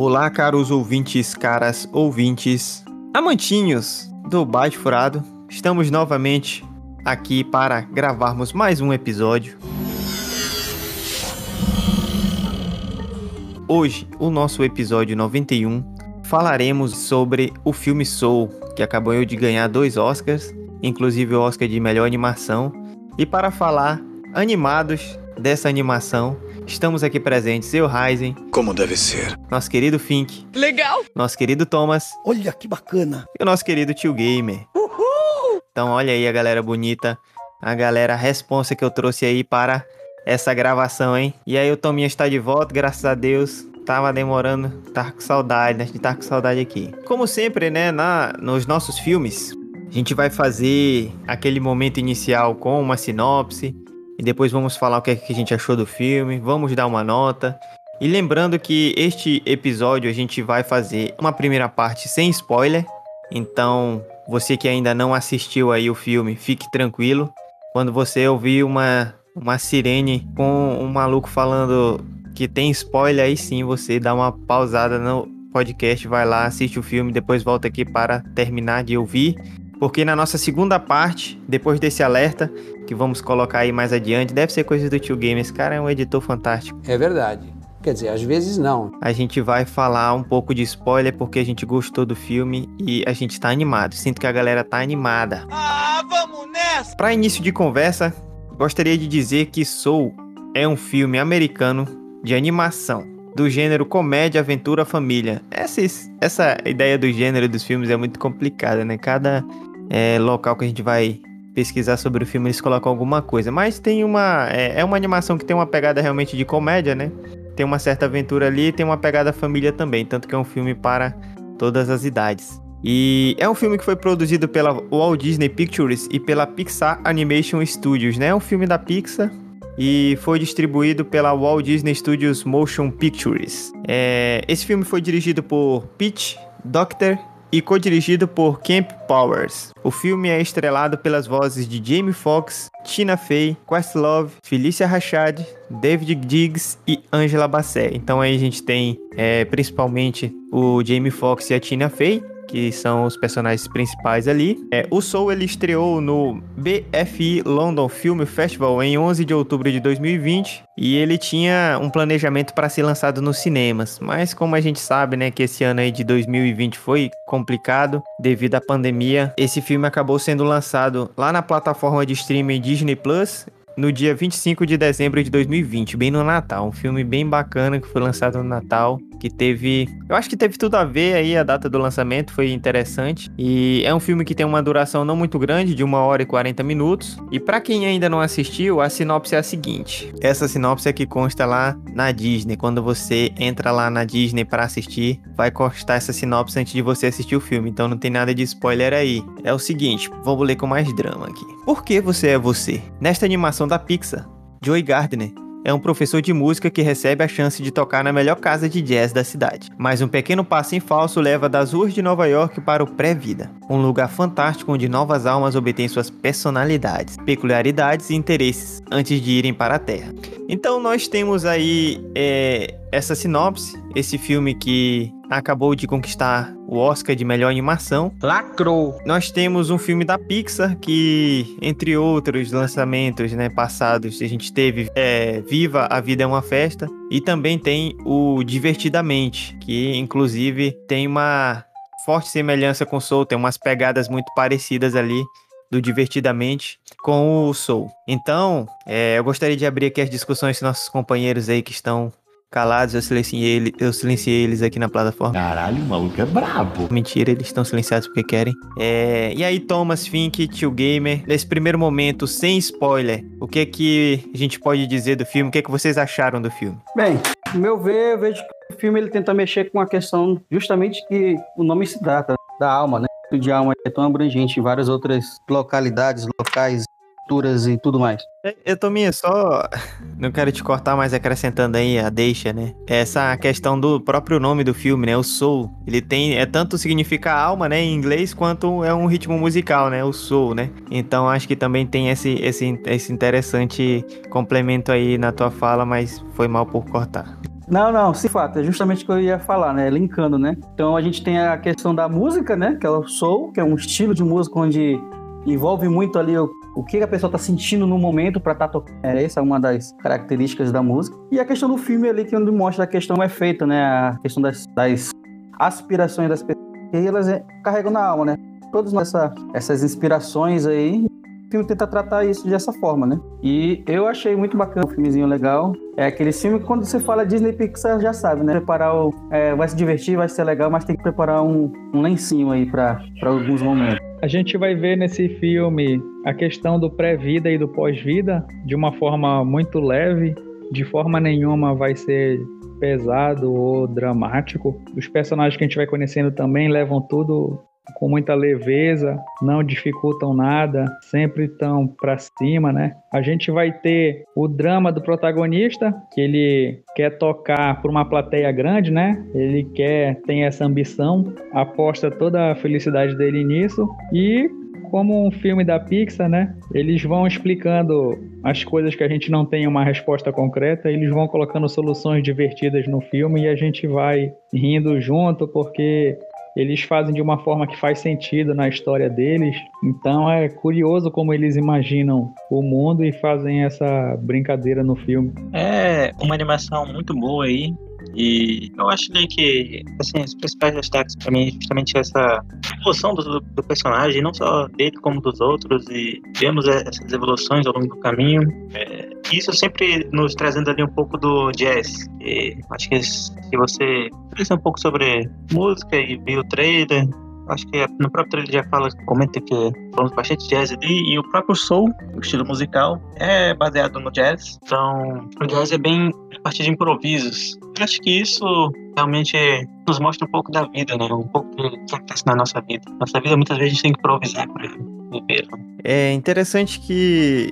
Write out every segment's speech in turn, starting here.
Olá, caros ouvintes, caras ouvintes, amantinhos do Baixo Furado. Estamos novamente aqui para gravarmos mais um episódio. Hoje, o nosso episódio 91, falaremos sobre o filme Soul, que acabou de ganhar dois Oscars, inclusive o Oscar de melhor animação. E para falar animados dessa animação, estamos aqui presentes eu, Ryzen, Como deve ser. nosso querido Fink, Legal! nosso querido Thomas Olha que bacana. e o nosso querido Tio Gamer. Então olha aí a galera bonita, a galera responsa que eu trouxe aí para essa gravação, hein? E aí o Tominha está de volta, graças a Deus. Tava demorando, tava com saudade, né? A gente tava com saudade aqui. Como sempre, né, na, nos nossos filmes, a gente vai fazer aquele momento inicial com uma sinopse e depois vamos falar o que, é que a gente achou do filme, vamos dar uma nota. E lembrando que este episódio a gente vai fazer uma primeira parte sem spoiler, então você que ainda não assistiu aí o filme, fique tranquilo. Quando você ouvir uma, uma sirene com um maluco falando que tem spoiler, aí sim você dá uma pausada no podcast, vai lá, assiste o filme, depois volta aqui para terminar de ouvir. Porque na nossa segunda parte, depois desse alerta, que vamos colocar aí mais adiante, deve ser coisa do tio Game. Esse cara é um editor fantástico. É verdade. Quer dizer, às vezes não. A gente vai falar um pouco de spoiler porque a gente gostou do filme e a gente tá animado. Sinto que a galera tá animada. Ah, vamos nessa! Para início de conversa, gostaria de dizer que Soul é um filme americano de animação do gênero comédia, aventura, família. Essa, essa ideia do gênero dos filmes é muito complicada, né? Cada é, local que a gente vai pesquisar sobre o filme eles colocam alguma coisa, mas tem uma é, é uma animação que tem uma pegada realmente de comédia, né? Tem uma certa aventura ali, e tem uma pegada família também, tanto que é um filme para todas as idades. E é um filme que foi produzido pela Walt Disney Pictures e pela Pixar Animation Studios, né? É um filme da Pixar e foi distribuído pela Walt Disney Studios Motion Pictures. É, esse filme foi dirigido por Pete Docter e co-dirigido por Camp Powers. O filme é estrelado pelas vozes de Jamie Foxx, Tina Fey, Questlove, Felicia Rashad, David Diggs e Angela Bassett. Então aí a gente tem é, principalmente o Jamie Foxx e a Tina Fey, que são os personagens principais ali. É, o Soul ele estreou no BFI London Film Festival em 11 de outubro de 2020 e ele tinha um planejamento para ser lançado nos cinemas, mas como a gente sabe, né, que esse ano aí de 2020 foi complicado devido à pandemia, esse filme acabou sendo lançado lá na plataforma de streaming Disney Plus no dia 25 de dezembro de 2020, bem no Natal. Um filme bem bacana que foi lançado no Natal, que teve, eu acho que teve tudo a ver aí a data do lançamento, foi interessante. E é um filme que tem uma duração não muito grande, de 1 hora e 40 minutos. E para quem ainda não assistiu, a sinopse é a seguinte: essa sinopse é que consta lá na Disney. Quando você entra lá na Disney para assistir, vai constar essa sinopse antes de você assistir o filme. Então não tem nada de spoiler aí. É o seguinte, vamos ler com mais drama aqui. Por que você é você? Nesta animação da Pixar, Joey Gardner é um professor de música que recebe a chance de tocar na melhor casa de jazz da cidade. Mas um pequeno passo em falso leva das ruas de Nova York para o pré-vida, um lugar fantástico onde novas almas obtêm suas personalidades, peculiaridades e interesses antes de irem para a Terra. Então nós temos aí é, essa sinopse, esse filme que acabou de conquistar o Oscar de melhor animação. Lacrou! Nós temos um filme da Pixar que, entre outros lançamentos né, passados, a gente teve é, Viva, a Vida é uma Festa, e também tem o Divertidamente, que inclusive tem uma forte semelhança com Soul, tem umas pegadas muito parecidas ali do Divertidamente com o Soul. Então, é, eu gostaria de abrir aqui as discussões com nossos companheiros aí que estão calados, eu silenciei, ele, eu silenciei eles aqui na plataforma. Caralho, o maluco é brabo. Mentira, eles estão silenciados porque querem. É, E aí, Thomas, Fink, Tio Gamer, nesse primeiro momento, sem spoiler, o que é que a gente pode dizer do filme? O que é que vocês acharam do filme? Bem, no meu ver, eu vejo que o filme ele tenta mexer com a questão justamente que o nome se trata, da alma, né? O de alma é tão abrangente em várias outras localidades, locais, culturas e tudo mais. É, Eu, Tominha, só não quero te cortar, mas acrescentando aí a deixa, né? Essa questão do próprio nome do filme, né? O soul, ele tem é tanto significa alma, né, em inglês, quanto é um ritmo musical, né? O soul, né? Então acho que também tem esse esse esse interessante complemento aí na tua fala, mas foi mal por cortar. Não, não, sim, fato, é justamente o que eu ia falar, né? Linkando, né? Então a gente tem a questão da música, né? Que é o soul, que é um estilo de música onde envolve muito ali o, o que a pessoa tá sentindo no momento para estar tá tocando. É, essa é uma das características da música. E a questão do filme ali, que onde mostra a questão é feita, né? A questão das, das aspirações das pessoas, que elas é, carregam na alma, né? Todas essa, essas inspirações aí, o filme tenta tratar isso dessa forma, né? E eu achei muito bacana, um filmezinho legal. É aquele filme que quando você fala Disney Pixar já sabe, né? Preparar o, é, vai se divertir, vai ser legal, mas tem que preparar um, um lencinho aí para alguns momentos. A gente vai ver nesse filme a questão do pré-vida e do pós-vida de uma forma muito leve, de forma nenhuma vai ser pesado ou dramático. Os personagens que a gente vai conhecendo também levam tudo com muita leveza, não dificultam nada, sempre estão para cima, né? A gente vai ter o drama do protagonista, que ele quer tocar por uma plateia grande, né? Ele quer, tem essa ambição, aposta toda a felicidade dele nisso e como um filme da Pixar, né? Eles vão explicando as coisas que a gente não tem uma resposta concreta, eles vão colocando soluções divertidas no filme e a gente vai rindo junto porque eles fazem de uma forma que faz sentido na história deles. Então é curioso como eles imaginam o mundo e fazem essa brincadeira no filme. É uma animação muito boa aí. E eu acho que, assim, os principais destaques para mim é justamente essa evolução do, do, personagem, não só dele como dos outros, e vemos essas evoluções ao longo do caminho. É, isso sempre nos trazendo ali um pouco do jazz. E acho que se você pensa um pouco sobre música e viu o trailer, acho que no próprio trailer já fala, comenta que falamos bastante jazz ali, e o próprio soul, o estilo musical, é baseado no jazz. Então, o jazz é bem a partir de improvisos. Eu acho que isso realmente nos mostra um pouco da vida, né? Um pouco do que acontece na nossa vida. Nossa vida, muitas vezes, a gente tem que improvisar para viver. Né? É interessante que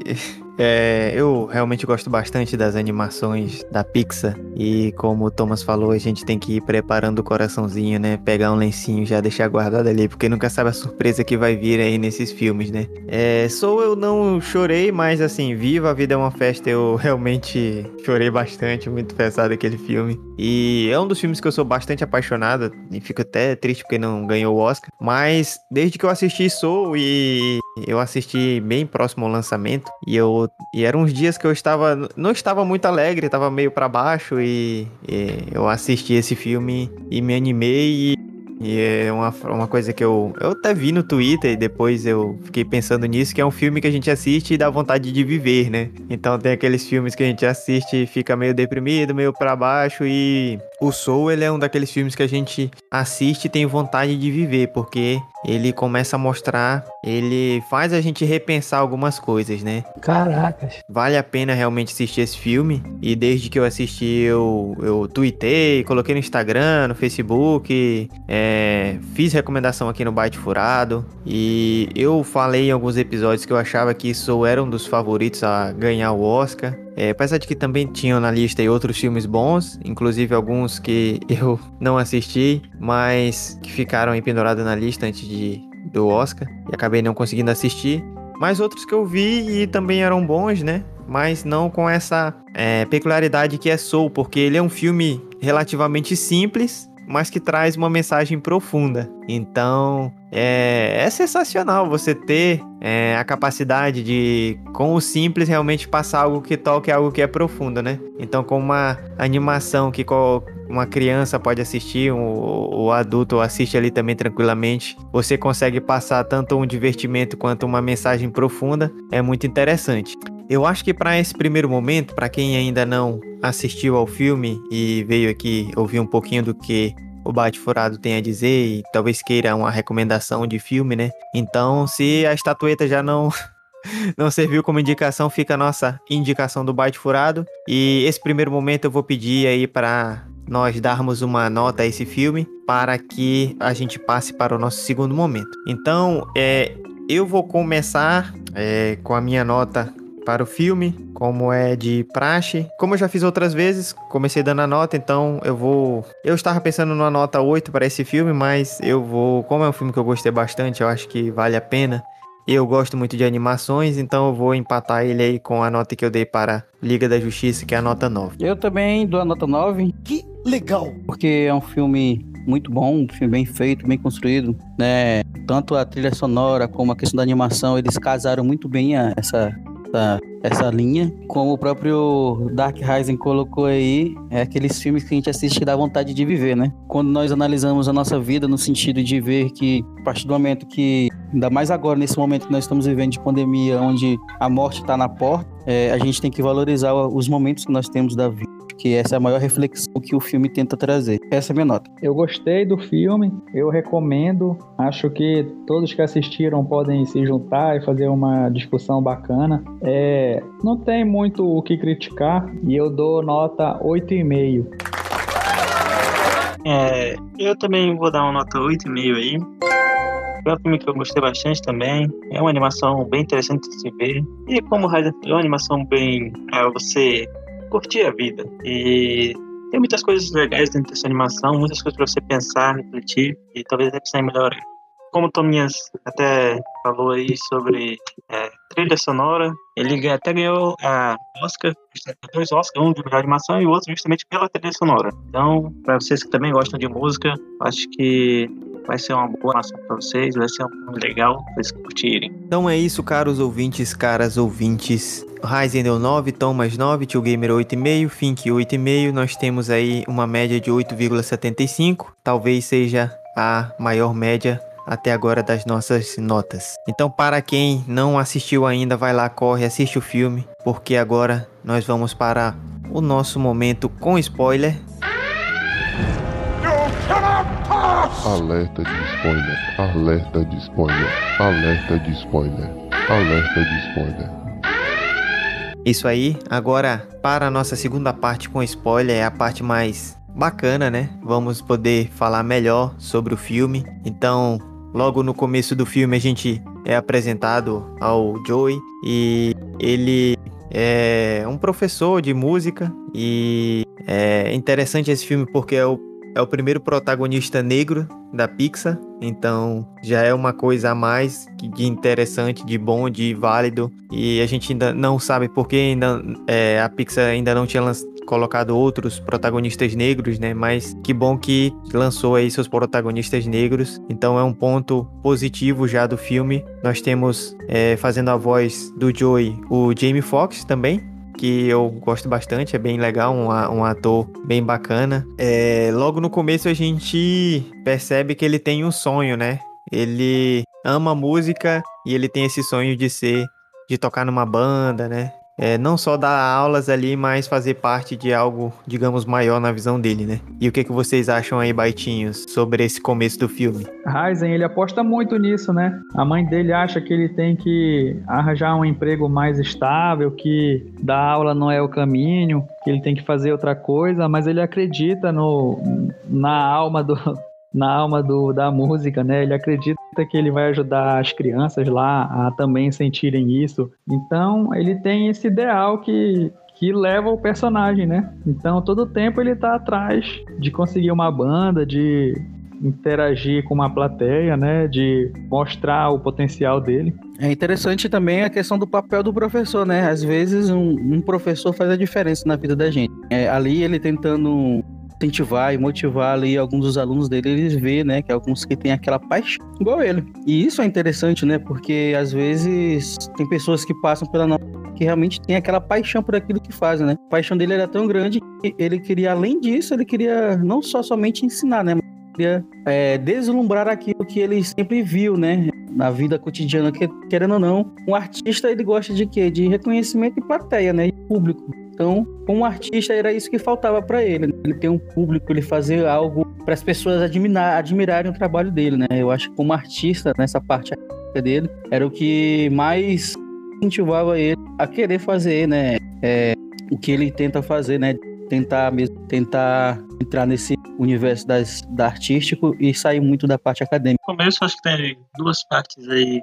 é, eu realmente gosto bastante das animações da Pixar e como o Thomas falou, a gente tem que ir preparando o coraçãozinho, né? Pegar um lencinho já deixar guardado ali, porque nunca sabe a surpresa que vai vir aí nesses filmes, né? É, sou eu não chorei, mas assim, Viva a Vida é uma Festa, eu realmente chorei bastante, muito pesado aquele filme. E é um dos filmes que eu sou bastante apaixonado e fico até triste porque não ganhou o Oscar, mas desde que eu assisti Soul e eu assisti bem próximo ao lançamento e eu e eram uns dias que eu estava não estava muito alegre, estava meio para baixo e, e, eu assisti esse filme e me animei e e é uma, uma coisa que eu, eu até vi no Twitter e depois eu fiquei pensando nisso, que é um filme que a gente assiste e dá vontade de viver, né? Então tem aqueles filmes que a gente assiste e fica meio deprimido, meio para baixo e o Soul, ele é um daqueles filmes que a gente assiste e tem vontade de viver, porque ele começa a mostrar, ele faz a gente repensar algumas coisas, né? Caracas. Vale a pena realmente assistir esse filme. E desde que eu assisti, eu, eu tuitei, coloquei no Instagram, no Facebook, é, fiz recomendação aqui no Byte Furado. E eu falei em alguns episódios que eu achava que isso era um dos favoritos a ganhar o Oscar. É, apesar de que também tinham na lista outros filmes bons, inclusive alguns que eu não assisti, mas que ficaram aí pendurados na lista antes de, do Oscar e acabei não conseguindo assistir. Mas outros que eu vi e também eram bons, né? Mas não com essa é, peculiaridade que é Soul, porque ele é um filme relativamente simples, mas que traz uma mensagem profunda. Então, é, é sensacional você ter é, a capacidade de, com o simples, realmente passar algo que toque algo que é profundo, né? Então, com uma animação que uma criança pode assistir, o, o adulto assiste ali também tranquilamente, você consegue passar tanto um divertimento quanto uma mensagem profunda, é muito interessante. Eu acho que para esse primeiro momento, para quem ainda não assistiu ao filme e veio aqui ouvir um pouquinho do que o Bate Furado tem a dizer e talvez queira uma recomendação de filme, né? Então, se a estatueta já não não serviu como indicação, fica a nossa indicação do Bate Furado. E esse primeiro momento eu vou pedir aí para nós darmos uma nota a esse filme para que a gente passe para o nosso segundo momento. Então, é, eu vou começar é, com a minha nota para o filme, como é de praxe. Como eu já fiz outras vezes, comecei dando a nota, então eu vou. Eu estava pensando numa nota 8 para esse filme, mas eu vou. Como é um filme que eu gostei bastante, eu acho que vale a pena. Eu gosto muito de animações, então eu vou empatar ele aí com a nota que eu dei para Liga da Justiça, que é a nota 9. Eu também dou a nota 9. Que legal! Porque é um filme muito bom, um filme bem feito, bem construído, né? Tanto a trilha sonora como a questão da animação, eles casaram muito bem a, essa, essa, essa linha. Como o próprio Dark Rising colocou aí, é aqueles filmes que a gente assiste que dá vontade de viver, né? Quando nós analisamos a nossa vida no sentido de ver que, a partir do momento que, ainda mais agora, nesse momento que nós estamos vivendo de pandemia, onde a morte está na porta, é, a gente tem que valorizar os momentos que nós temos da vida que essa é a maior reflexão que o filme tenta trazer. Essa é a minha nota. Eu gostei do filme, eu recomendo. Acho que todos que assistiram podem se juntar e fazer uma discussão bacana. É, não tem muito o que criticar e eu dou nota 8,5. É, eu também vou dar uma nota 8,5 aí. É um filme que eu gostei bastante também. É uma animação bem interessante de se ver. E como o é uma animação bem pra você curtir a vida. E tem muitas coisas legais dentro dessa animação, muitas coisas para você pensar, refletir e talvez até em melhor. Como o Tominhas até falou aí sobre é, trilha sonora, ele até ganhou a Oscar, dois Oscars, um de melhor animação e o outro justamente pela trilha sonora. Então, para vocês que também gostam de música, acho que vai ser uma boa animação para vocês, vai ser um legal para vocês curtirem. Então é isso, caros ouvintes, caras ouvintes. Ryzen deu 9, Tom mais 9, Tio Gamer 8,5, Fink 8,5. Nós temos aí uma média de 8,75. Talvez seja a maior média até agora das nossas notas. Então, para quem não assistiu ainda, vai lá, corre, assiste o filme, porque agora nós vamos para o nosso momento com spoiler. Alerta de spoiler, alerta de spoiler, alerta de spoiler, alerta de spoiler. Isso aí, agora para a nossa segunda parte com spoiler, é a parte mais bacana, né? Vamos poder falar melhor sobre o filme. Então, logo no começo do filme a gente é apresentado ao Joey e ele é um professor de música e é interessante esse filme porque é o é o primeiro protagonista negro da Pixar, então já é uma coisa a mais de interessante, de bom, de válido. E a gente ainda não sabe porque ainda é, a Pixar ainda não tinha colocado outros protagonistas negros, né? Mas que bom que lançou aí seus protagonistas negros. Então é um ponto positivo já do filme. Nós temos é, fazendo a voz do Joey o Jamie Foxx também, que eu gosto bastante, é bem legal, um, um ator bem bacana. É, logo no começo a gente percebe que ele tem um sonho, né? Ele ama música e ele tem esse sonho de ser, de tocar numa banda, né? É, não só dar aulas ali, mas fazer parte de algo, digamos, maior na visão dele, né? E o que, que vocês acham aí, Baitinhos, sobre esse começo do filme? Ryzen, ele aposta muito nisso, né? A mãe dele acha que ele tem que arranjar um emprego mais estável, que dar aula não é o caminho, que ele tem que fazer outra coisa, mas ele acredita no, na alma do, na alma do, da música, né? Ele acredita que ele vai ajudar as crianças lá a também sentirem isso. Então, ele tem esse ideal que que leva o personagem, né? Então, todo tempo ele tá atrás de conseguir uma banda, de interagir com uma plateia, né? De mostrar o potencial dele. É interessante também a questão do papel do professor, né? Às vezes um, um professor faz a diferença na vida da gente. É, ali ele tentando incentivar e motivar ali alguns dos alunos dele, eles vê, né, que alguns que têm aquela paixão igual ele. E isso é interessante, né, porque às vezes tem pessoas que passam pela nossa que realmente tem aquela paixão por aquilo que fazem, né? A paixão dele era tão grande que ele queria, além disso, ele queria não só somente ensinar, né? Queria é, deslumbrar aquilo que ele sempre viu, né? Na vida cotidiana, que, querendo ou não, um artista ele gosta de quê? De reconhecimento e plateia, né? E público. Então, como artista, era isso que faltava para ele. Né? Ele ter um público, ele fazer algo para as pessoas admirar, admirarem o trabalho dele, né? Eu acho que como artista, nessa parte dele, era o que mais incentivava ele a querer fazer, né? É, o que ele tenta fazer, né? Tentar mesmo, tentar entrar nesse universo das, da artístico e sair muito da parte acadêmica. No começo, acho que tem duas partes aí,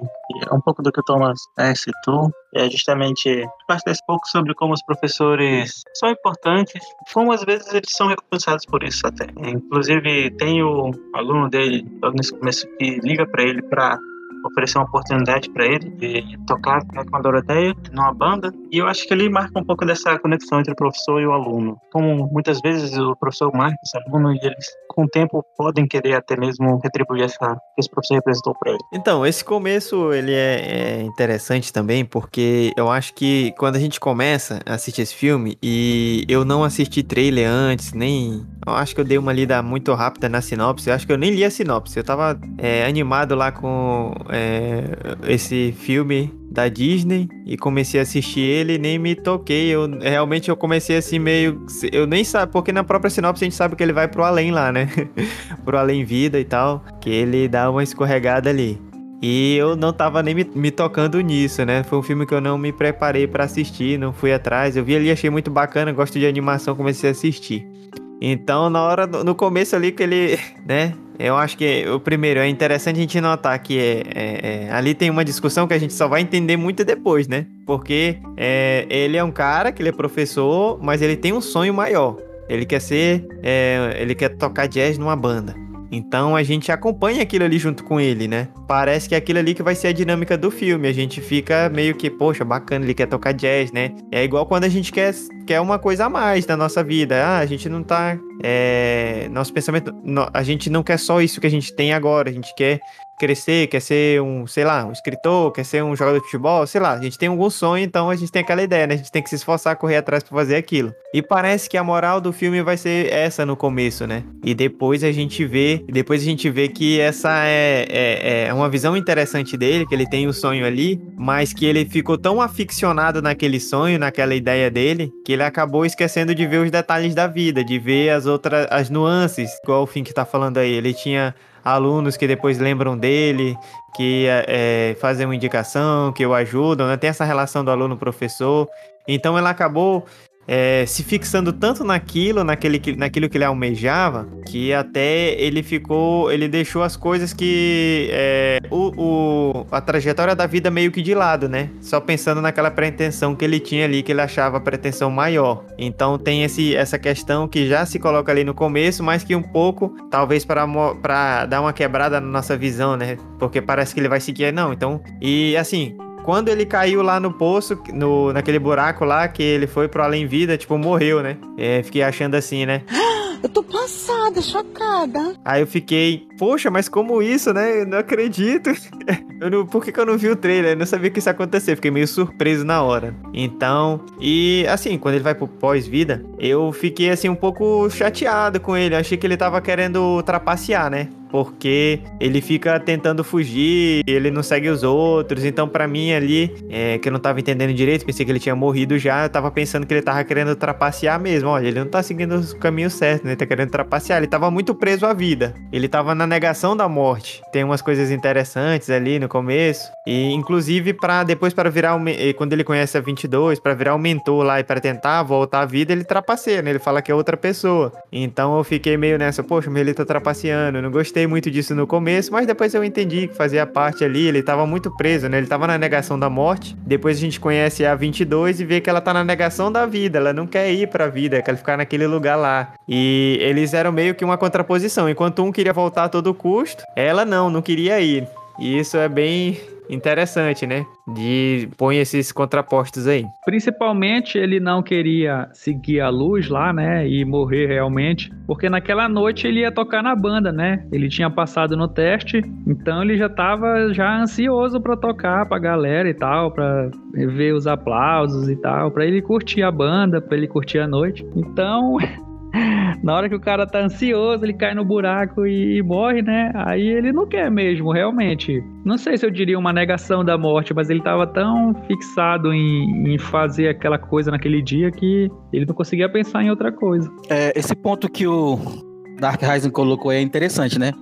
é um pouco do que o Thomas é, citou, é justamente parte desse pouco sobre como os professores são importantes, como às vezes eles são recompensados por isso até. Inclusive, tem o aluno dele, logo nesse começo, que liga para ele para oferecer uma oportunidade para ele de tocar né, com a Doroteia numa banda. E eu acho que ele marca um pouco dessa conexão entre o professor e o aluno. Como muitas vezes o professor marca esse aluno e eles, com o tempo, podem querer até mesmo retribuir essa que esse professor representou para ele. Então, esse começo ele é, é interessante também, porque eu acho que quando a gente começa a assistir esse filme e eu não assisti trailer antes, nem. Eu acho que eu dei uma lida muito rápida na sinopse. Eu acho que eu nem li a sinopse. Eu tava é, animado lá com é, esse filme da Disney e comecei a assistir ele nem me toquei. Eu realmente eu comecei assim meio. Eu nem sabe, porque na própria sinopse a gente sabe que ele vai pro além lá, né? pro além vida e tal. Que ele dá uma escorregada ali. E eu não tava nem me, me, tocando nisso, né? Foi um filme que eu não me preparei para assistir, não fui atrás. Eu vi ali, achei muito bacana, gosto de animação, comecei a assistir. Então, na hora, no começo ali que ele, né? Eu acho que o primeiro é interessante a gente notar que é, é, é, ali tem uma discussão que a gente só vai entender muito depois, né? Porque é, ele é um cara que ele é professor, mas ele tem um sonho maior. Ele quer ser, é, ele quer tocar jazz numa banda. Então a gente acompanha aquilo ali junto com ele, né? Parece que é aquilo ali que vai ser a dinâmica do filme. A gente fica meio que, poxa, bacana, ele quer tocar jazz, né? É igual quando a gente quer, quer uma coisa a mais na nossa vida. Ah, a gente não tá. É, nosso pensamento. a gente não quer só isso que a gente tem agora. A gente quer crescer, quer ser um, sei lá, um escritor, quer ser um jogador de futebol, sei lá, a gente tem algum sonho, então a gente tem aquela ideia, né? A gente tem que se esforçar, correr atrás para fazer aquilo. E parece que a moral do filme vai ser essa no começo, né? E depois a gente vê, depois a gente vê que essa é, é, é uma visão interessante dele, que ele tem o um sonho ali, mas que ele ficou tão aficionado naquele sonho, naquela ideia dele, que ele acabou esquecendo de ver os detalhes da vida, de ver as outras, as nuances, igual o fim que tá falando aí. Ele tinha alunos que depois lembram dele, que é, fazem uma indicação, que o ajudam, né? Tem essa relação do aluno-professor. Então ela acabou é, se fixando tanto naquilo, naquele, naquilo que ele almejava, que até ele ficou, ele deixou as coisas que é, o, o, a trajetória da vida meio que de lado, né? Só pensando naquela pretensão que ele tinha ali, que ele achava a pretensão maior. Então tem esse, essa questão que já se coloca ali no começo, mas que um pouco, talvez para dar uma quebrada na nossa visão, né? Porque parece que ele vai seguir, não. Então, e assim, quando ele caiu lá no poço, no, naquele buraco lá, que ele foi pro além-vida, tipo, morreu, né? É, fiquei achando assim, né? Eu tô passada, chocada. Aí eu fiquei, poxa, mas como isso, né? Eu não acredito. Eu não, por que, que eu não vi o trailer? Eu não sabia que isso ia acontecer. Fiquei meio surpreso na hora. Então, e assim, quando ele vai pro pós-vida, eu fiquei assim um pouco chateado com ele. Eu achei que ele tava querendo trapacear, né? porque ele fica tentando fugir, ele não segue os outros. Então, para mim ali, é, que eu não tava entendendo direito, pensei que ele tinha morrido já, eu tava pensando que ele tava querendo trapacear mesmo. Olha, ele não tá seguindo os caminhos certos, né? Ele tá querendo trapacear. Ele tava muito preso à vida. Ele tava na negação da morte. Tem umas coisas interessantes ali no começo. E inclusive para depois para virar quando ele conhece a 22, para virar o mentor lá e para tentar voltar à vida, ele trapaceia, né? Ele fala que é outra pessoa. Então eu fiquei meio nessa, poxa, mas ele tá trapaceando. Eu não gostei gostei muito disso no começo, mas depois eu entendi que fazia parte ali, ele tava muito preso, né? Ele tava na negação da morte. Depois a gente conhece a 22 e vê que ela tá na negação da vida, ela não quer ir pra vida, quer ficar naquele lugar lá. E eles eram meio que uma contraposição, enquanto um queria voltar a todo custo, ela não, não queria ir. E isso é bem interessante, né? De põe esses contrapostos aí. Principalmente ele não queria seguir a luz lá, né? E morrer realmente, porque naquela noite ele ia tocar na banda, né? Ele tinha passado no teste, então ele já tava já ansioso para tocar pra galera e tal, para ver os aplausos e tal, para ele curtir a banda, para ele curtir a noite. Então, na hora que o cara tá ansioso, ele cai no buraco e, morre, né? Aí ele não quer mesmo, realmente. Não sei se eu diria uma negação da morte, mas ele tava tão fixado em, em fazer aquela coisa naquele dia que ele não conseguia pensar em outra coisa. É, esse ponto que o Dark Rising colocou é interessante, né?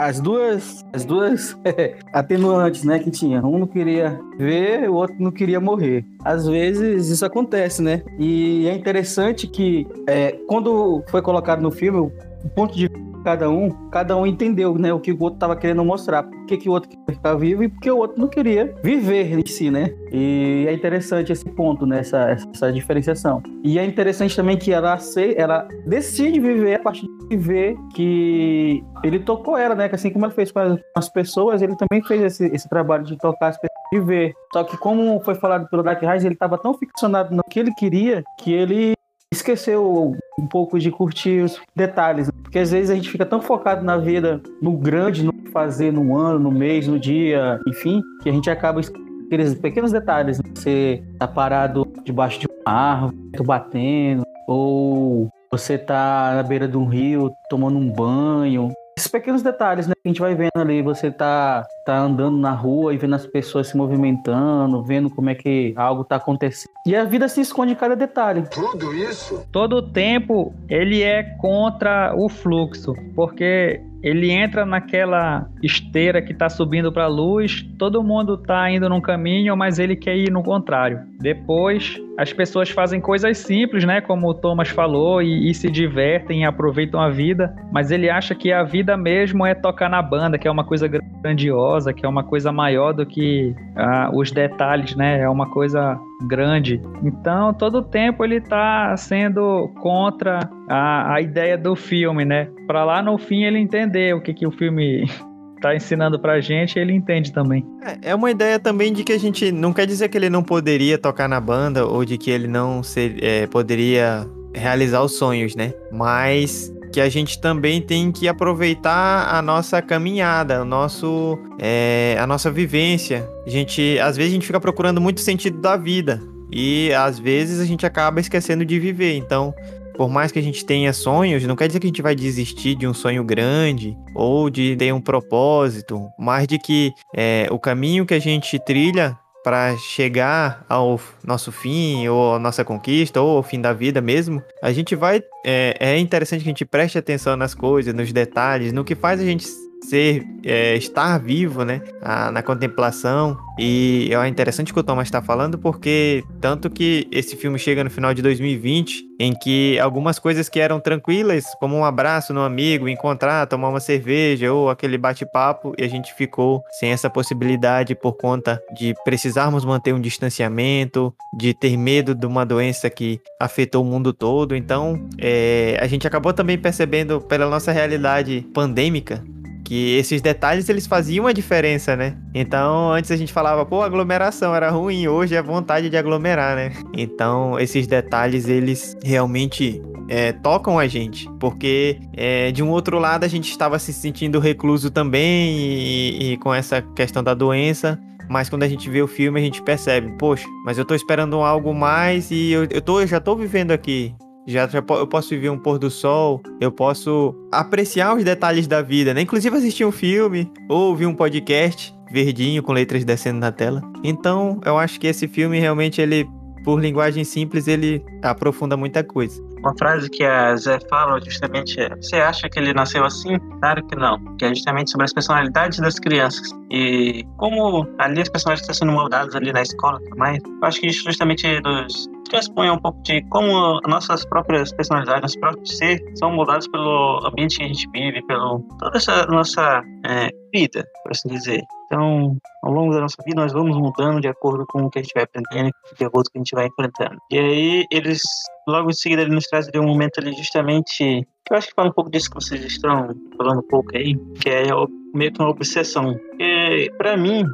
As duas, as duas atenuantes, né, que tinha. Um não queria ver, o outro não queria morrer. Às vezes isso acontece, né? E é interessante que é, quando foi colocado no filme, o ponto de cada um, cada um entendeu, né, o que o outro tava querendo mostrar, por que, o outro queria ficar vivo e porque o outro não queria viver em si, né? E é interessante esse ponto, né, essa, essa diferenciação. E é interessante também que ela, ela decide viver a partir de ver que ele tocou ela, né, que assim como ela fez com as, as pessoas, ele também fez esse, esse trabalho de tocar as pessoas e ver. Só que como foi falado pelo Dark Rise, ele estava tão ficcionado no que ele queria que ele esqueceu um pouco de curtir os detalhes. Né? Porque às vezes a gente fica tão focado na vida, no grande, no fazer no ano, no mês, no dia, enfim, que a gente acaba aqueles pequenos detalhes. Né? Você tá parado debaixo de uma árvore, batendo, ou você tá na beira de um rio tomando um banho, esses pequenos detalhes, né? Que a gente vai vendo ali, você tá, tá andando na rua e vendo as pessoas se movimentando, vendo como é que algo tá acontecendo. E a vida se esconde em cada detalhe. Tudo isso? Todo o tempo ele é contra o fluxo, porque ele entra naquela esteira que está subindo para a luz, todo mundo está indo num caminho, mas ele quer ir no contrário. Depois, as pessoas fazem coisas simples, né, como o Thomas falou, e, e se divertem e aproveitam a vida, mas ele acha que a vida mesmo é tocar na banda, que é uma coisa grandiosa, que é uma coisa maior do que ah, os detalhes, né, é uma coisa grande. Então, todo o tempo ele está sendo contra a, a ideia do filme, né? Para lá no fim ele entender o que, que o filme tá ensinando pra gente, ele entende também. É, é uma ideia também de que a gente não quer dizer que ele não poderia tocar na banda ou de que ele não ser, é, poderia realizar os sonhos, né? Mas que a gente também tem que aproveitar a nossa caminhada, o nosso, é, a nossa vivência. A gente, às vezes a gente fica procurando muito sentido da vida e às vezes a gente acaba esquecendo de viver. Então, por mais que a gente tenha sonhos, não quer dizer que a gente vai desistir de um sonho grande ou de ter um propósito, mas de que é, o caminho que a gente trilha para chegar ao nosso fim, ou à nossa conquista, ou ao fim da vida mesmo, a gente vai. É, é interessante que a gente preste atenção nas coisas, nos detalhes, no que faz a gente ser, é, estar vivo, né, a, na contemplação. E é interessante que o Thomas está falando, porque tanto que esse filme chega no final de 2020, em que algumas coisas que eram tranquilas, como um abraço no amigo, encontrar, tomar uma cerveja ou aquele bate-papo, e a gente ficou sem essa possibilidade por conta de precisarmos manter um distanciamento, de ter medo de uma doença que afetou o mundo todo. Então, é, a gente acabou também percebendo pela nossa realidade pandêmica que esses detalhes eles faziam a diferença, né? Então, antes a gente falava, pô, aglomeração era ruim, hoje é vontade de aglomerar, né? Então, esses detalhes eles realmente é, tocam a gente, porque é, de um outro lado a gente estava se sentindo recluso também e, e com essa questão da doença. Mas quando a gente vê o filme, a gente percebe, poxa, mas eu tô esperando algo mais e eu, eu, tô, eu já tô vivendo aqui. Já, já eu posso viver um pôr do sol, eu posso apreciar os detalhes da vida, né? Inclusive assistir um filme ou ouvir um podcast verdinho com letras descendo na tela. Então, eu acho que esse filme realmente ele por linguagem simples, ele aprofunda muita coisa. Uma frase que a Zé fala justamente é: Você acha que ele nasceu assim? Claro que não. Que é justamente sobre as personalidades das crianças. E como ali as personalidades estão sendo moldadas ali na escola também, eu acho que justamente nos transpõe um pouco de como nossas próprias personalidades, nossos próprios ser são moldados pelo ambiente que a gente vive, pelo toda essa nossa é, vida, por assim dizer. Então, ao longo da nossa vida, nós vamos mudando de acordo com o que a gente vai aprendendo, de acordo com o que a gente vai enfrentando. E aí, eles, logo em seguida, eles nos trazem um momento ali justamente, que eu acho que fala um pouco disso que vocês estão falando um pouco aí, que é meio que uma obsessão. E, para mim,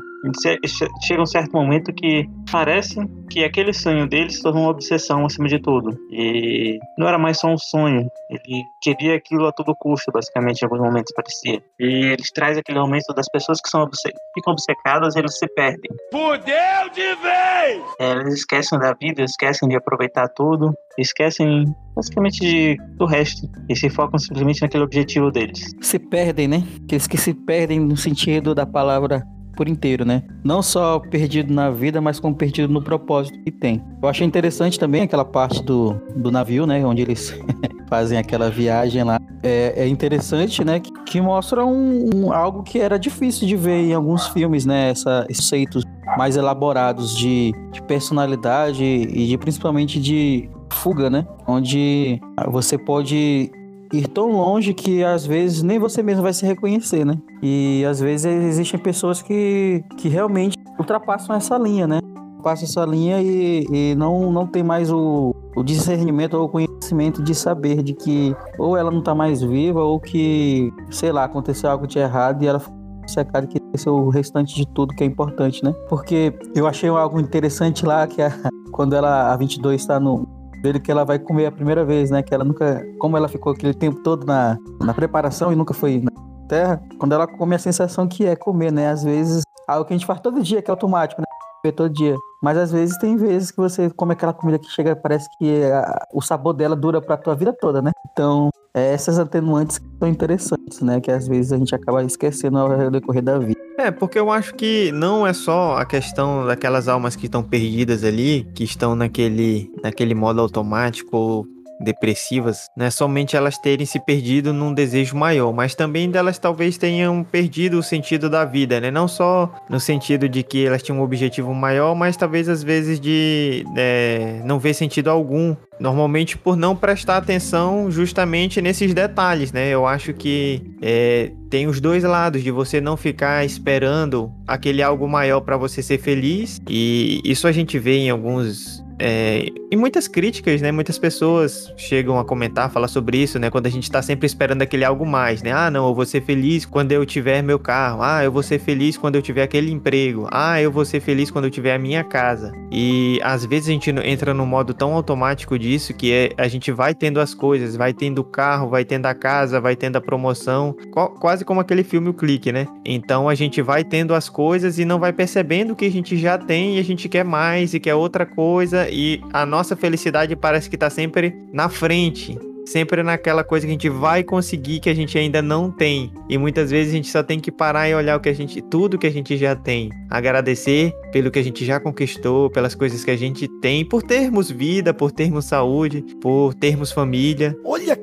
chega um certo momento que parece que aquele sonho dele se tornou uma obsessão acima de tudo. E não era mais só um sonho, ele queria aquilo a todo custo, basicamente, em alguns momentos parecia. E eles trazem aquele momento das pessoas que são obce ficam obcecadas, eles se perdem. Fudeu de vez! É, eles esquecem da vida, esquecem de aproveitar tudo, esquecem basicamente de, do resto e se focam simplesmente naquele objetivo deles. Se perdem, né? Aqueles que se perdem no sentido da palavra por inteiro, né? Não só perdido na vida, mas como perdido no propósito que tem. Eu achei interessante também aquela parte do, do navio, né? Onde eles fazem aquela viagem lá. É, é interessante, né? Que, que mostra um, um, algo que era difícil de ver em alguns filmes, né? Essa, esses conceitos mais elaborados de, de personalidade e de principalmente de fuga, né? Onde você pode ir tão longe que às vezes nem você mesmo vai se reconhecer, né? E às vezes existem pessoas que, que realmente ultrapassam essa linha, né? Passa essa linha e, e não, não tem mais o, o discernimento ou o conhecimento de saber de que ou ela não tá mais viva ou que, sei lá, aconteceu algo de errado e ela secada que esse é o restante de tudo que é importante, né? Porque eu achei algo interessante lá que a, quando ela a 22 está no dele que ela vai comer a primeira vez, né? Que ela nunca, como ela ficou aquele tempo todo na, na preparação e nunca foi na terra, quando ela come a sensação que é comer, né? Às vezes algo que a gente faz todo dia, que é automático, né? Comer todo dia. Mas às vezes tem vezes que você come aquela comida que chega, parece que a, o sabor dela dura pra tua vida toda, né? Então, é essas atenuantes são interessantes, né? Que às vezes a gente acaba esquecendo ao decorrer da vida. É, porque eu acho que não é só a questão daquelas almas que estão perdidas ali, que estão naquele, naquele modo automático depressivas, não é somente elas terem se perdido num desejo maior, mas também delas talvez tenham perdido o sentido da vida, né? Não só no sentido de que elas tinham um objetivo maior, mas talvez às vezes de é, não ver sentido algum. Normalmente por não prestar atenção justamente nesses detalhes, né? Eu acho que é, tem os dois lados de você não ficar esperando aquele algo maior para você ser feliz e isso a gente vê em alguns é, e muitas críticas, né? Muitas pessoas chegam a comentar, falar sobre isso, né? Quando a gente tá sempre esperando aquele algo mais, né? Ah, não, eu vou ser feliz quando eu tiver meu carro. Ah, eu vou ser feliz quando eu tiver aquele emprego. Ah, eu vou ser feliz quando eu tiver a minha casa. E às vezes a gente entra no modo tão automático disso que é, a gente vai tendo as coisas, vai tendo o carro, vai tendo a casa, vai tendo a promoção, quase como aquele filme O Clique, né? Então a gente vai tendo as coisas e não vai percebendo que a gente já tem e a gente quer mais e quer outra coisa e a nossa felicidade parece que tá sempre na frente. Sempre naquela coisa que a gente vai conseguir que a gente ainda não tem. E muitas vezes a gente só tem que parar e olhar o que a gente, tudo que a gente já tem. Agradecer pelo que a gente já conquistou, pelas coisas que a gente tem, por termos vida, por termos saúde, por termos família. Olha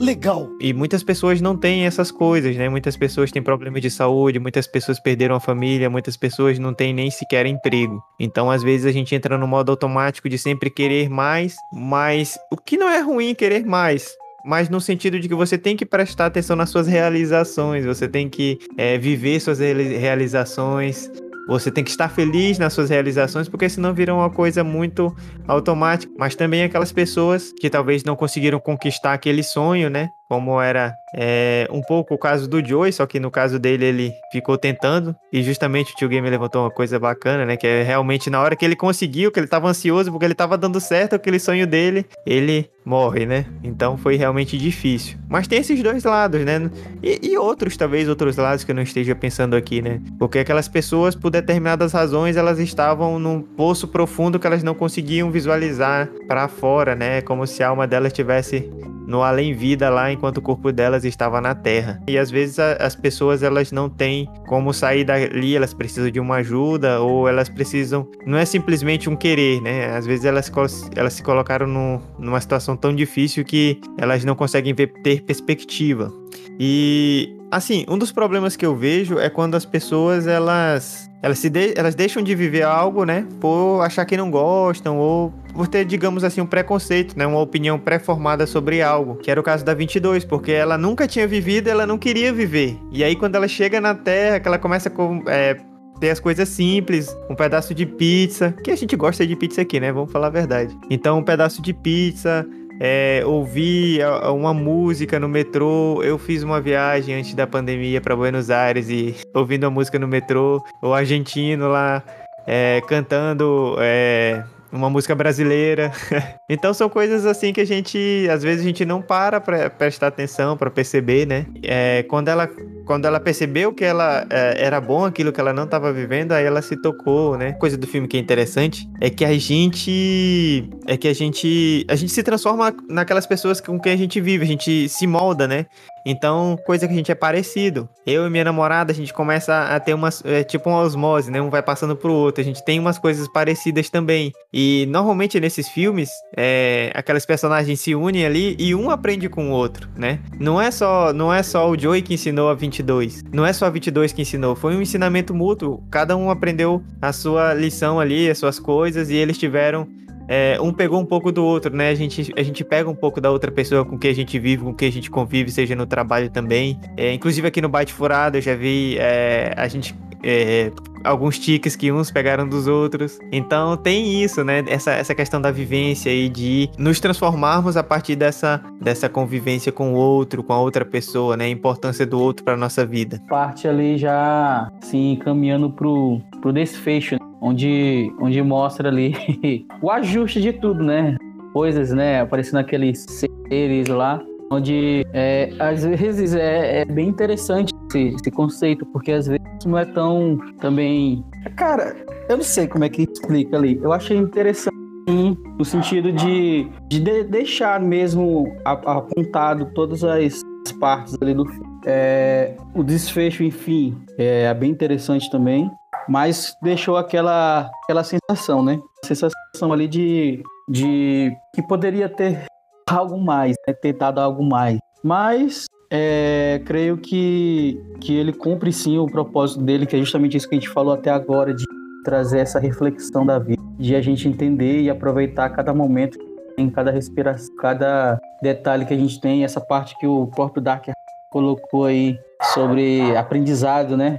legal. E muitas pessoas não têm essas coisas, né? Muitas pessoas têm problemas de saúde, muitas pessoas perderam a família, muitas pessoas não têm nem sequer emprego. Então, às vezes a gente entra no modo automático de sempre querer mais, mas o que não é ruim querer mais, mas no sentido de que você tem que prestar atenção nas suas realizações, você tem que é, viver suas realizações, você tem que estar feliz nas suas realizações, porque senão vira uma coisa muito automática. Mas também aquelas pessoas que talvez não conseguiram conquistar aquele sonho, né? Como era é, um pouco o caso do Joey, só que no caso dele ele ficou tentando. E justamente o tio Game levantou uma coisa bacana, né? Que é realmente na hora que ele conseguiu, que ele estava ansioso, porque ele estava dando certo aquele sonho dele, ele morre, né? Então foi realmente difícil. Mas tem esses dois lados, né? E, e, outros, talvez, outros lados que eu não esteja pensando aqui, né? Porque aquelas pessoas, por determinadas razões, elas estavam num poço profundo que elas não conseguiam visualizar para fora, né? Como se a alma delas tivesse no além-vida lá enquanto o corpo delas estava na terra. E às vezes a, as pessoas elas não têm como sair dali, elas precisam de uma ajuda ou elas precisam, não é simplesmente um querer, né? Às vezes elas, elas se colocaram no, numa situação tão difícil que elas não conseguem ver, ter perspectiva. E assim, um dos problemas que eu vejo é quando as pessoas elas elas, se de, elas deixam de viver algo, né, por achar que não gostam ou por ter, digamos assim, um preconceito, né, uma opinião pré-formada sobre algo, que era o caso da 22, porque ela nunca tinha vivido, ela não queria viver. E aí quando ela chega na Terra, que ela começa com é, ter as coisas simples, um pedaço de pizza, que a gente gosta de pizza aqui, né? Vamos falar a verdade. Então, um pedaço de pizza, é, ouvir uma música no metrô. Eu fiz uma viagem antes da pandemia para Buenos Aires e ouvindo a música no metrô, o argentino lá é, cantando é, uma música brasileira. então são coisas assim que a gente, às vezes a gente não para para prestar atenção, para perceber, né? É, quando ela quando ela percebeu que ela é, era bom aquilo que ela não estava vivendo, aí ela se tocou, né? Coisa do filme que é interessante é que a gente é que a gente a gente se transforma naquelas pessoas com quem a gente vive, a gente se molda, né? Então, coisa que a gente é parecido. Eu e minha namorada, a gente começa a ter umas. É, tipo uma osmose, né? Um vai passando pro outro. A gente tem umas coisas parecidas também. E normalmente nesses filmes, é, aquelas personagens se unem ali e um aprende com o outro, né? Não é só, não é só o Joey que ensinou a 22. Não é só a 22 que ensinou. Foi um ensinamento mútuo. Cada um aprendeu a sua lição ali, as suas coisas, e eles tiveram é, um pegou um pouco do outro, né? A gente, a gente pega um pouco da outra pessoa com quem a gente vive, com quem a gente convive, seja no trabalho também. É, inclusive aqui no Bate Furado eu já vi é, a gente é, alguns tiques que uns pegaram dos outros. Então tem isso, né? Essa, essa questão da vivência e de nos transformarmos a partir dessa, dessa convivência com o outro, com a outra pessoa, né? A importância do outro para nossa vida. Parte ali já, sim, caminhando pro, pro desfecho, onde, onde mostra ali o ajuste de tudo, né? Coisas, né? Aparecendo aqueles seres lá onde é, às vezes é, é bem interessante esse, esse, conceito, porque às vezes não é tão também. Cara, eu não sei como é que explica ali. Eu achei interessante no sentido de, de, de deixar mesmo apontado todas as partes ali do. É, o desfecho, enfim, é bem interessante também, mas deixou aquela, aquela sensação, né? Sensação ali de, de que poderia ter algo mais, né? ter dado algo mais. Mas é, creio que, que ele cumpre sim o propósito dele, que é justamente isso que a gente falou até agora, de trazer essa reflexão da vida, de a gente entender e aproveitar cada momento, em cada respiração, cada detalhe que a gente tem, essa parte que o próprio Dark colocou aí sobre aprendizado, né?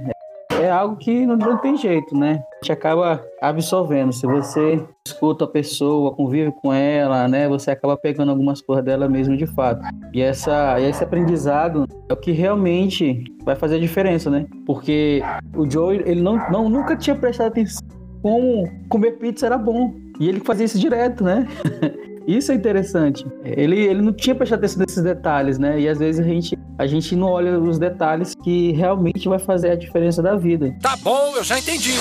É algo que não, tem jeito, né? A gente acaba absorvendo. Se você escuta a pessoa, convive com ela, né? Você acaba pegando algumas coisas dela mesmo de fato. E, essa, esse aprendizado é o que realmente vai fazer a diferença, né? Porque o Joe, ele não, não, nunca tinha prestado atenção como comer pizza era bom. E ele fazia isso direto, né? Isso é interessante. Ele, ele não tinha prestado atenção nesses detalhes, né? E às vezes a gente, a gente não olha os detalhes que realmente vai fazer a diferença da vida. Tá bom, eu já entendi.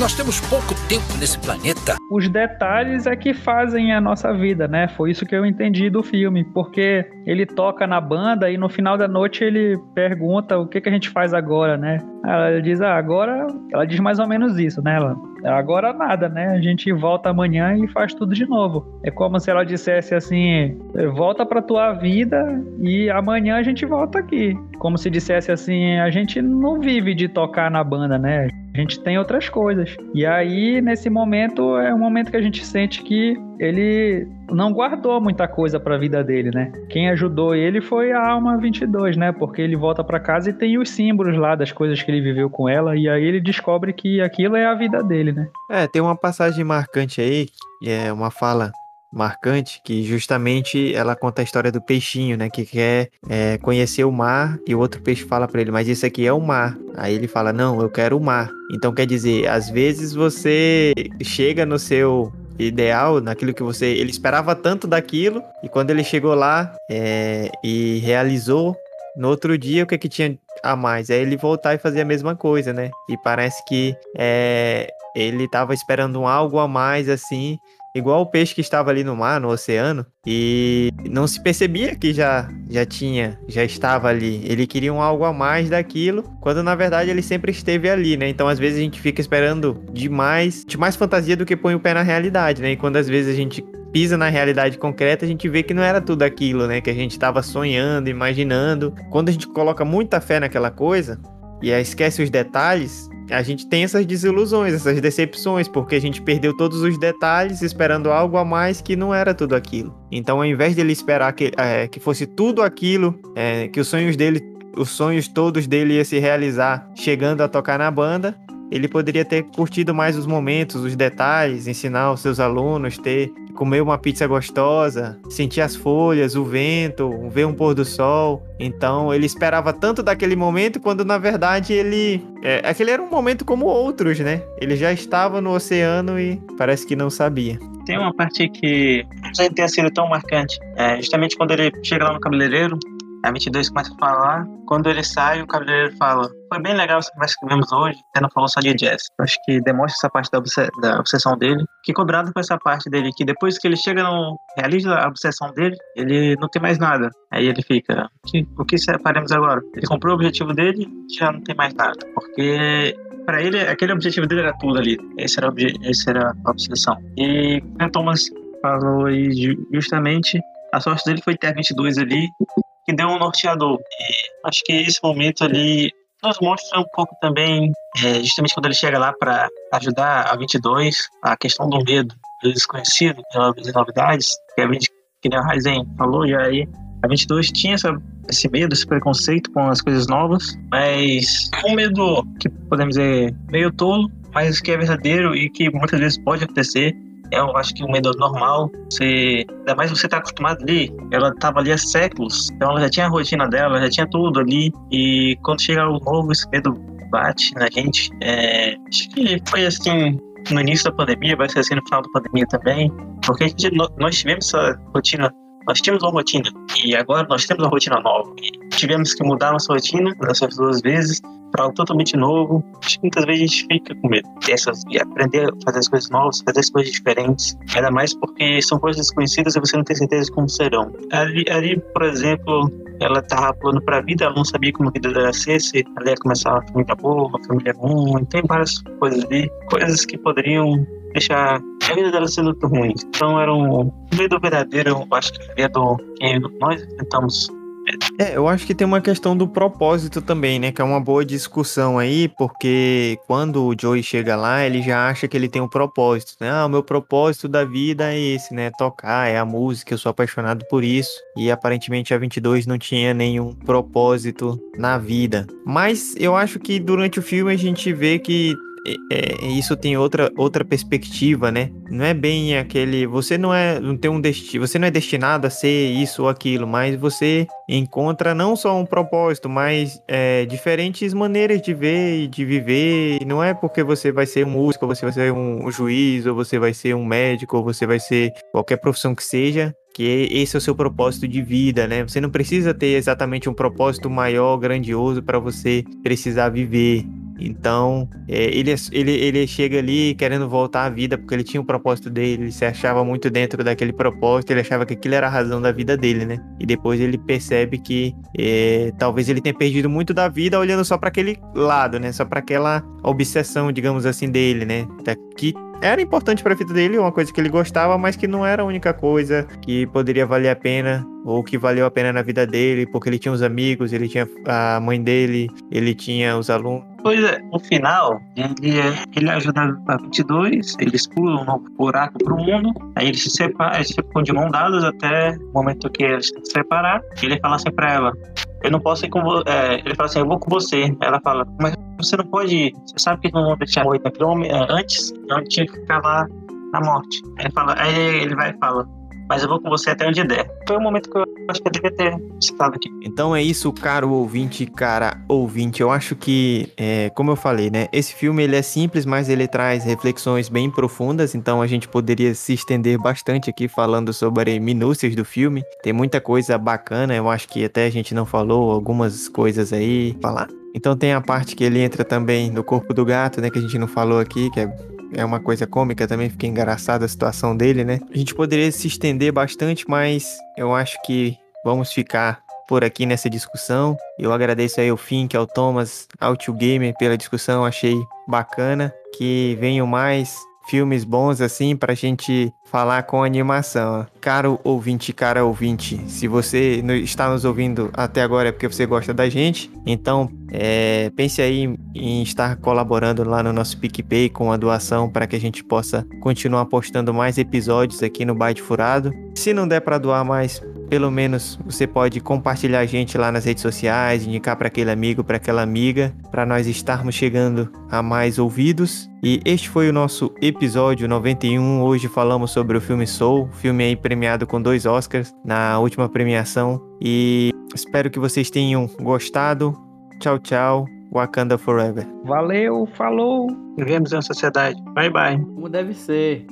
Nós temos pouco tempo nesse planeta. Os detalhes é que fazem a nossa vida, né? Foi isso que eu entendi do filme, porque ele toca na banda e no final da noite ele pergunta o que, que a gente faz agora, né? Ela diz, ah, agora. Ela diz mais ou menos isso, né? Ela, agora nada, né? A gente volta amanhã e faz tudo de novo. É como se ela dissesse assim: volta pra tua vida e amanhã a gente volta aqui. Como se dissesse assim: a gente não vive de tocar na banda, né? A gente tem outras coisas. E aí, nesse momento, é um momento que a gente sente que ele não guardou muita coisa para a vida dele, né? Quem ajudou ele foi a Alma 22, né? Porque ele volta para casa e tem os símbolos lá das coisas que ele viveu com ela e aí ele descobre que aquilo é a vida dele, né? É, tem uma passagem marcante aí, é uma fala marcante que justamente ela conta a história do peixinho, né? Que quer é, conhecer o mar e o outro peixe fala para ele, mas isso aqui é o mar. Aí ele fala, não, eu quero o mar. Então quer dizer, às vezes você chega no seu ideal, naquilo que você. Ele esperava tanto daquilo, e quando ele chegou lá é, e realizou, no outro dia o que, que tinha a mais? É ele voltar e fazer a mesma coisa, né? E parece que é, ele estava esperando um algo a mais assim igual o peixe que estava ali no mar, no oceano, e não se percebia que já já tinha, já estava ali. Ele queria um algo a mais daquilo, quando na verdade ele sempre esteve ali, né? Então às vezes a gente fica esperando demais, de mais fantasia do que põe o pé na realidade, né? E quando às vezes a gente pisa na realidade concreta, a gente vê que não era tudo aquilo, né? Que a gente estava sonhando, imaginando. Quando a gente coloca muita fé naquela coisa e esquece os detalhes, a gente tem essas desilusões, essas decepções, porque a gente perdeu todos os detalhes esperando algo a mais que não era tudo aquilo. Então, ao invés de ele esperar que, é, que fosse tudo aquilo, é, que os sonhos dele, os sonhos todos dele ia se realizar chegando a tocar na banda, ele poderia ter curtido mais os momentos, os detalhes, ensinar os seus alunos, ter comer uma pizza gostosa, sentir as folhas, o vento, ver um pôr do sol. Então ele esperava tanto daquele momento quando na verdade ele é, aquele era um momento como outros, né? Ele já estava no oceano e parece que não sabia. Tem uma parte que não tenha sido tão marcante. É, justamente quando ele chega lá no cabeleireiro, a 22 começa a falar. Quando ele sai, o cabeleireiro fala: Foi bem legal essa conversa que tivemos hoje. Você não falou só de jazz. Acho que demonstra essa parte da, da obsessão dele. Que cobrado com essa parte dele, que depois que ele chega no. realiza a obsessão dele, ele não tem mais nada. Aí ele fica: que, o que faremos agora? Ele comprou o objetivo dele já não tem mais nada. Porque para ele, aquele objetivo dele era tudo ali. Esse era, esse era a obsessão. E o Thomas falou aí justamente a sorte dele foi ter a 22 ali que deu um norteador. E acho que esse momento ali nos mostra um pouco também, é, justamente quando ele chega lá para ajudar a 22, a questão do medo. do desconhecido, das novidades, que a gente, que nem o Raizen falou, e aí a 22 tinha essa, esse medo, esse preconceito com as coisas novas, mas um medo que podemos dizer meio tolo, mas que é verdadeiro e que muitas vezes pode acontecer. Eu acho que o medo normal, você, ainda mais você tá acostumado ali, ela tava ali há séculos, então ela já tinha a rotina dela, já tinha tudo ali, e quando chega algo novo, esse medo bate na gente. É, acho que foi assim no início da pandemia, vai ser assim no final da pandemia também, porque gente, nós tivemos essa rotina nós tínhamos uma rotina e agora nós temos uma rotina nova. E tivemos que mudar nossa rotina nessas duas vezes para algo totalmente novo. Muitas vezes a gente fica com medo dessas e aprender a fazer as coisas novas, fazer as coisas diferentes. Ainda mais porque são coisas desconhecidas e você não tem certeza de como serão. Ali, ali por exemplo, ela estava pulando para a vida, ela não sabia como a vida dela ia ser, se ela ia começar uma família boa, uma família ruim. Tem várias coisas ali, coisas que poderiam deixar a vida dela sendo ruim. Então era um medo verdadeiro, eu acho que medo que nós tentamos é, eu acho que tem uma questão do propósito também, né? Que é uma boa discussão aí, porque quando o Joey chega lá, ele já acha que ele tem um propósito, né? Ah, o meu propósito da vida é esse, né? Tocar, é a música, eu sou apaixonado por isso. E aparentemente a 22 não tinha nenhum propósito na vida. Mas eu acho que durante o filme a gente vê que é, isso tem outra, outra perspectiva, né? Não é bem aquele. Você não é. Não tem um destino. Você não é destinado a ser isso ou aquilo, mas você encontra não só um propósito, mas é, diferentes maneiras de ver e de viver. Não é porque você vai ser um músico, ou você vai ser um juiz, ou você vai ser um médico, ou você vai ser qualquer profissão que seja, que esse é o seu propósito de vida, né? Você não precisa ter exatamente um propósito maior, grandioso para você precisar viver. Então, é, ele, ele, ele chega ali querendo voltar à vida, porque ele tinha um propósito dele, ele se achava muito dentro daquele propósito, ele achava que aquilo era a razão da vida dele, né? E depois ele percebe que é, talvez ele tenha perdido muito da vida olhando só para aquele lado, né? Só para aquela obsessão, digamos assim, dele, né? Que era importante para a vida dele, uma coisa que ele gostava, mas que não era a única coisa que poderia valer a pena ou que valeu a pena na vida dele, porque ele tinha os amigos, ele tinha a mãe dele, ele tinha os alunos. Pois é, no final, ele, ele ajuda a 22, eles pulam no buraco pro mundo, aí eles se separam, eles ficam de mão dadas até o momento que eles se separar, ele fala assim pra ela, eu não posso ir com você. É, ele fala assim, eu vou com você. Ela fala, mas você não pode. Você sabe que não vão deixar morrer naquele homem antes, eu tinha que ficar lá na morte. Aí ele fala, aí ele vai e fala, mas eu vou com você até onde der. Foi o momento que eu acho que eu devia ter citado aqui. Então é isso, caro ouvinte, cara ouvinte. Eu acho que, é, como eu falei, né? Esse filme ele é simples, mas ele traz reflexões bem profundas. Então a gente poderia se estender bastante aqui falando sobre minúcias do filme. Tem muita coisa bacana. Eu acho que até a gente não falou algumas coisas aí. Falar? Então tem a parte que ele entra também no corpo do gato, né? Que a gente não falou aqui, que é é uma coisa cômica também, fica engraçada a situação dele, né? A gente poderia se estender bastante, mas eu acho que vamos ficar por aqui nessa discussão. Eu agradeço aí ao Fink, ao Thomas, ao Tio Gamer pela discussão, achei bacana. Que venham mais filmes bons assim pra gente falar com animação. Caro ouvinte, cara ouvinte, se você está nos ouvindo até agora é porque você gosta da gente, então é, pense aí em estar colaborando lá no nosso PicPay com a doação para que a gente possa continuar postando mais episódios aqui no Byte Furado. Se não der para doar mais, pelo menos você pode compartilhar a gente lá nas redes sociais, indicar para aquele amigo, para aquela amiga, para nós estarmos chegando a mais ouvidos. E este foi o nosso episódio 91. Hoje falamos sobre o filme Soul, filme aí premiado com dois Oscars na última premiação. E espero que vocês tenham gostado. Tchau, tchau. Wakanda Forever. Valeu, falou. Vivemos em uma sociedade. Bye, bye. Como deve ser.